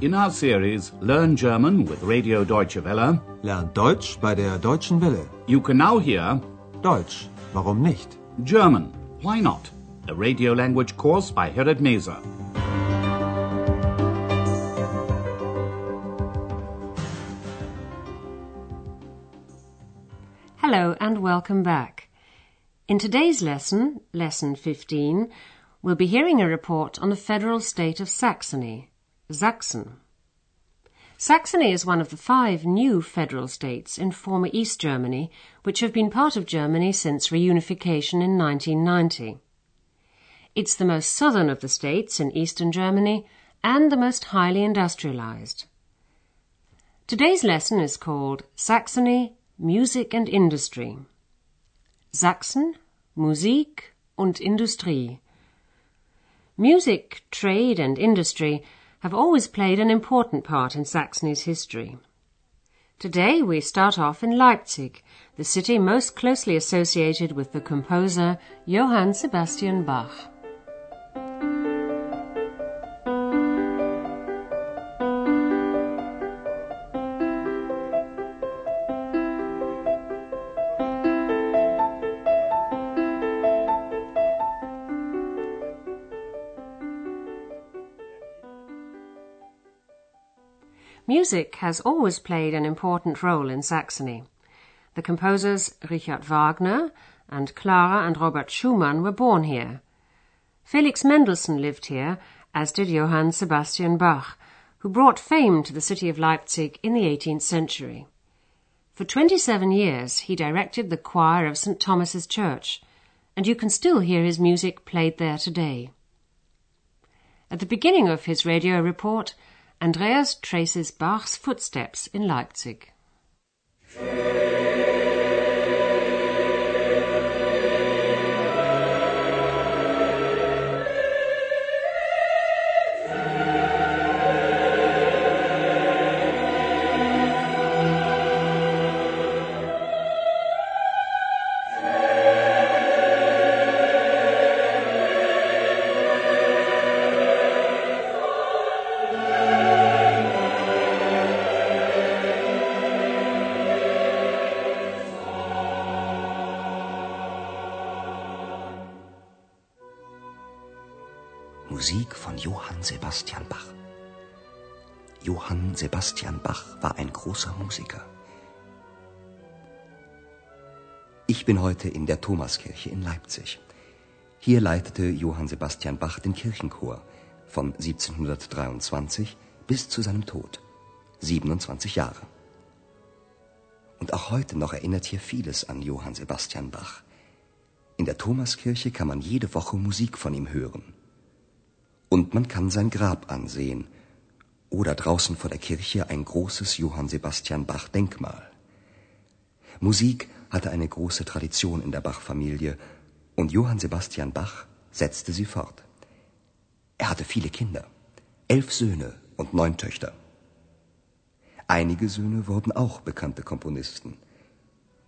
In our series Learn German with Radio Deutsche Welle, Lernt Deutsch bei der Deutschen Welle. you can now hear Deutsch, warum nicht? German, Why Not? A radio language course by Herrad Meese. Hello and welcome back. In today's lesson, Lesson 15, we'll be hearing a report on the federal state of Saxony, Sachsen. Saxony is one of the five new federal states in former East Germany which have been part of Germany since reunification in 1990. It's the most southern of the states in eastern Germany and the most highly industrialized. Today's lesson is called Saxony, Music and Industry. Sachsen, Musik und Industrie. Music, trade and industry have always played an important part in Saxony's history. Today we start off in Leipzig, the city most closely associated with the composer Johann Sebastian Bach. Music has always played an important role in Saxony. The composers Richard Wagner and Clara and Robert Schumann were born here. Felix Mendelssohn lived here, as did Johann Sebastian Bach, who brought fame to the city of Leipzig in the 18th century. For 27 years he directed the choir of St. Thomas's Church, and you can still hear his music played there today. At the beginning of his radio report, Andreas traces Bach's footsteps in Leipzig. Musik von Johann Sebastian Bach. Johann Sebastian Bach war ein großer Musiker. Ich bin heute in der Thomaskirche in Leipzig. Hier leitete Johann Sebastian Bach den Kirchenchor von 1723 bis zu seinem Tod. 27 Jahre. Und auch heute noch erinnert hier vieles an Johann Sebastian Bach. In der Thomaskirche kann man jede Woche Musik von ihm hören. Man kann sein Grab ansehen oder draußen vor der Kirche ein großes Johann Sebastian Bach Denkmal. Musik hatte eine große Tradition in der Bach-Familie und Johann Sebastian Bach setzte sie fort. Er hatte viele Kinder, elf Söhne und neun Töchter. Einige Söhne wurden auch bekannte Komponisten.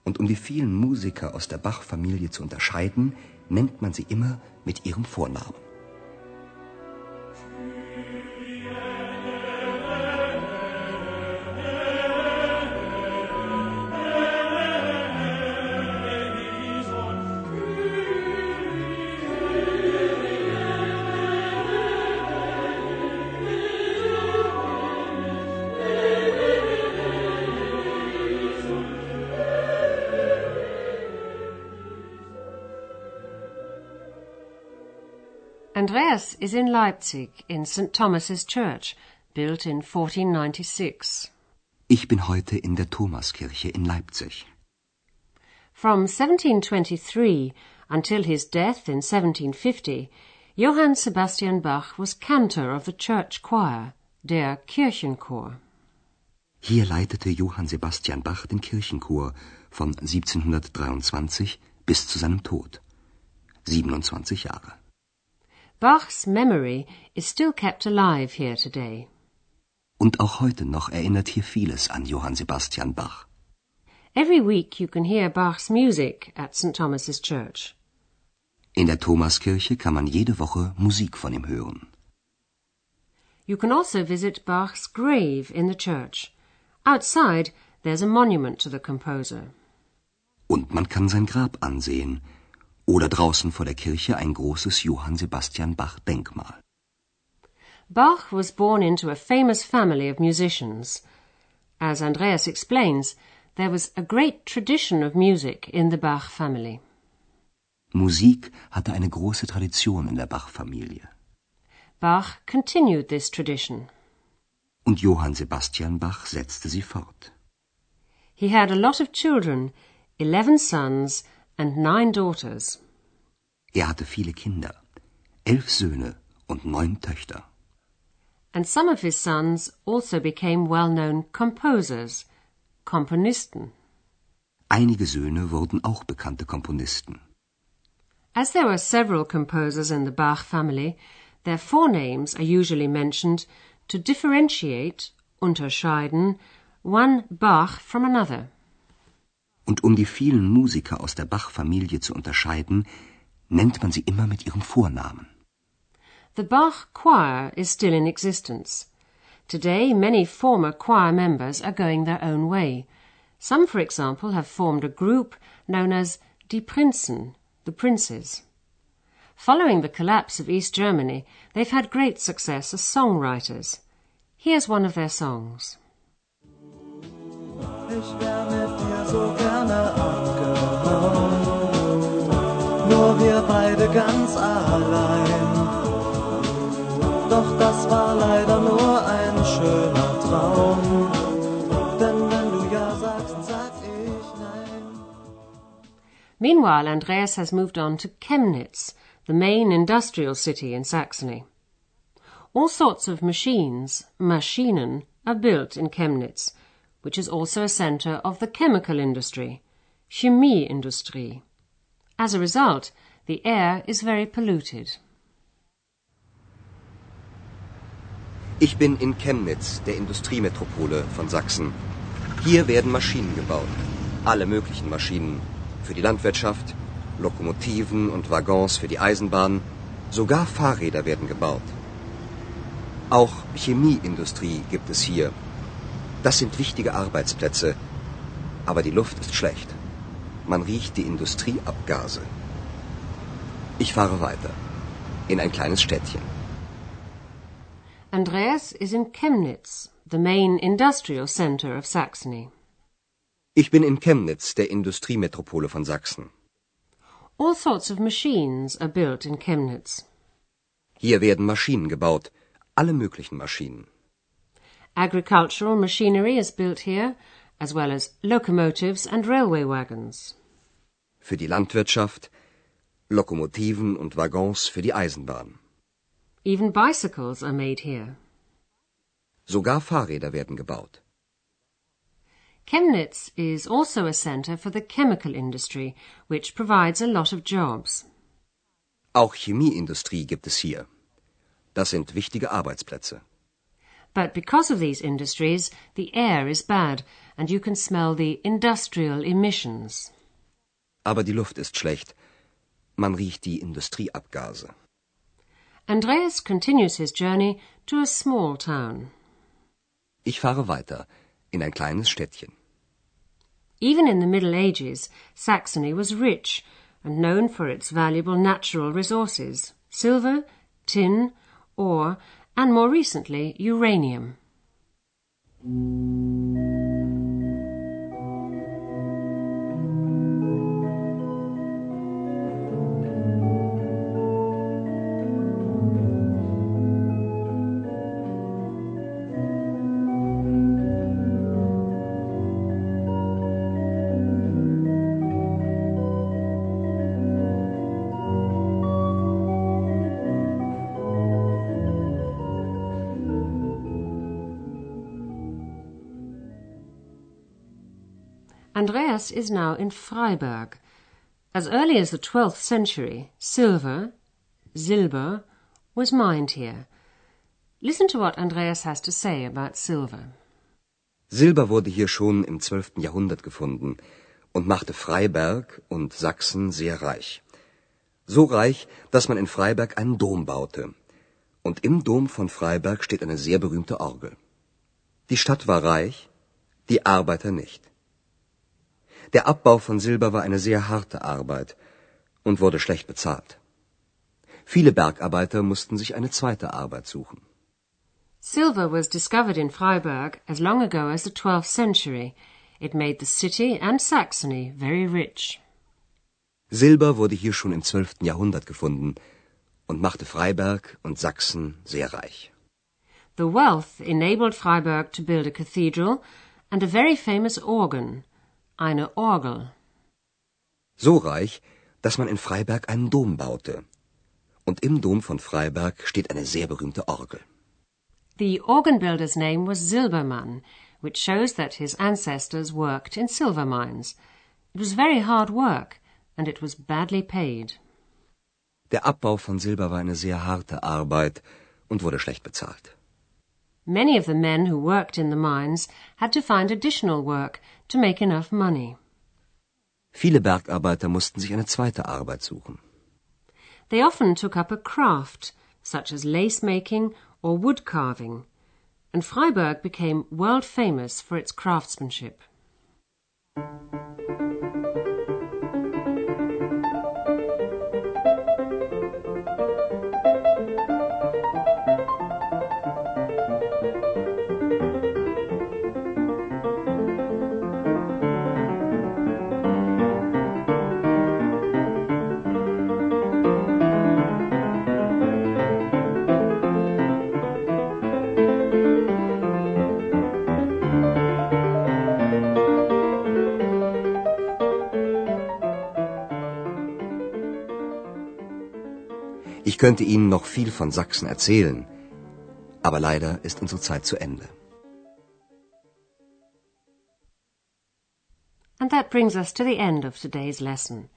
Und um die vielen Musiker aus der Bach-Familie zu unterscheiden, nennt man sie immer mit ihrem Vornamen. Andreas is in Leipzig in St. Thomas's Church, built in 1496. Ich bin heute in der Thomaskirche in Leipzig. From 1723 until his death in 1750, Johann Sebastian Bach was cantor of the church choir, der Kirchenchor. Hier leitete Johann Sebastian Bach den Kirchenchor von 1723 bis zu seinem Tod. 27 Jahre. Bach's memory is still kept alive here today. Und auch heute noch erinnert hier vieles an Johann Sebastian Bach. Every week you can hear Bach's music at St. Thomas's Church. In der Thomaskirche kann man jede Woche Musik von ihm hören. You can also visit Bach's grave in the church. Outside, there's a monument to the composer. Und man kann sein Grab ansehen. Oder draußen vor der Kirche ein großes Johann Sebastian Bach Denkmal. Bach was born into a famous family of musicians. As Andreas explains, there was a great tradition of music in the Bach family. Musik hatte eine große Tradition in der Bach-Familie. Bach continued this tradition. Und Johann Sebastian Bach setzte sie fort. He had a lot of children, eleven sons and nine daughters. Er hatte viele Kinder, elf Söhne und neun Töchter. And some of his sons also became well-known composers, Komponisten. Einige Söhne wurden auch bekannte Komponisten. As there were several composers in the Bach family, their forenames are usually mentioned to differentiate, unterscheiden, one Bach from another. Und um die vielen Musiker aus der Bach-Familie zu unterscheiden, nennt man sie immer mit ihrem Vornamen. The Bach choir is still in existence. Today, many former choir members are going their own way. Some, for example, have formed a group known as Die Prinzen, the Princes. Following the collapse of East Germany, they've had great success as songwriters. Here's one of their songs. So gerne nur wir beide ganz allein. Doch das war leider nur ein schöner Traum. Meanwhile, Andreas has moved on to Chemnitz, the main industrial city in Saxony. All sorts of machines, Maschinen, are built in Chemnitz, which is also a center of the chemical industry, Chemieindustrie. As a result, the air is very polluted. Ich bin in Chemnitz, der Industriemetropole von Sachsen. Hier werden Maschinen gebaut. Alle möglichen Maschinen. Für die Landwirtschaft, Lokomotiven und Waggons für die Eisenbahn. Sogar Fahrräder werden gebaut. Auch Chemieindustrie gibt es hier. Das sind wichtige Arbeitsplätze. Aber die Luft ist schlecht. Man riecht die Industrieabgase. Ich fahre weiter. In ein kleines Städtchen. Andreas is in Chemnitz, the main industrial center of Saxony. Ich bin in Chemnitz, der Industriemetropole von Sachsen. All sorts of machines are built in Chemnitz. Hier werden Maschinen gebaut. Alle möglichen Maschinen. Agricultural machinery is built here, as well as locomotives and railway wagons. Für die Landwirtschaft, Lokomotiven und Waggons für die Eisenbahn. Even bicycles are made here. Sogar Fahrräder werden gebaut. Chemnitz is also a center for the chemical industry, which provides a lot of jobs. Auch Chemieindustrie gibt es hier. Das sind wichtige Arbeitsplätze. But because of these industries, the air is bad and you can smell the industrial emissions. Aber die Luft ist schlecht. Man riecht die Industrieabgase. Andreas continues his journey to a small town. Ich fahre weiter in ein kleines Städtchen. Even in the Middle Ages, Saxony was rich and known for its valuable natural resources silver, tin, ore, and more recently, uranium. Andreas is now in Freiberg. As early as the 12th century, silver, Silber, was mined here. Listen to what Andreas has to say about silver. Silber wurde hier schon im 12. Jahrhundert gefunden und machte Freiberg und Sachsen sehr reich. So reich, dass man in Freiberg einen Dom baute. Und im Dom von Freiberg steht eine sehr berühmte Orgel. Die Stadt war reich, die Arbeiter nicht. Der Abbau von Silber war eine sehr harte Arbeit und wurde schlecht bezahlt. Viele Bergarbeiter mussten sich eine zweite Arbeit suchen. Silver was discovered in Freiberg as long ago as the 12th century. It made the city and Saxony very rich. Silber wurde hier schon im 12. Jahrhundert gefunden und machte Freiberg und Sachsen sehr reich. The wealth enabled Freiberg to build a cathedral and a very famous organ, eine Orgel. So reich, dass man in Freiberg einen Dom baute. Und im Dom von Freiberg steht eine sehr berühmte Orgel. The organ builder's name was Silbermann, which shows that his ancestors worked in silver mines. It was very hard work, and it was badly paid. Der Abbau von Silber war eine sehr harte Arbeit und wurde schlecht bezahlt. Many of the men who worked in the mines had to find additional work to make enough money. Viele Bergarbeiter mussten sich eine zweite Arbeit suchen. They often took up a craft, such as lace making or wood carving, and Freiberg became world famous for its craftsmanship. Ich könnte Ihnen noch viel von Sachsen erzählen, aber leider ist unsere Zeit zu Ende. And that brings us to the end of today's lesson.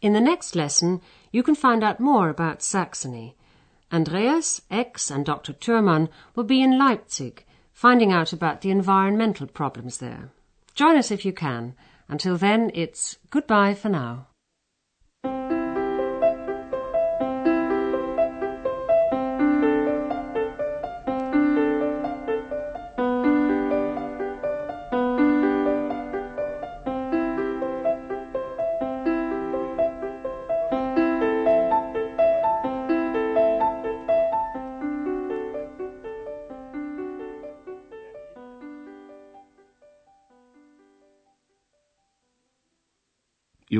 In the next lesson, you can find out more about Saxony. Andreas, Ex, and Dr. Thurmann will be in Leipzig, finding out about the environmental problems there. Join us if you can. Until then, it's goodbye for now.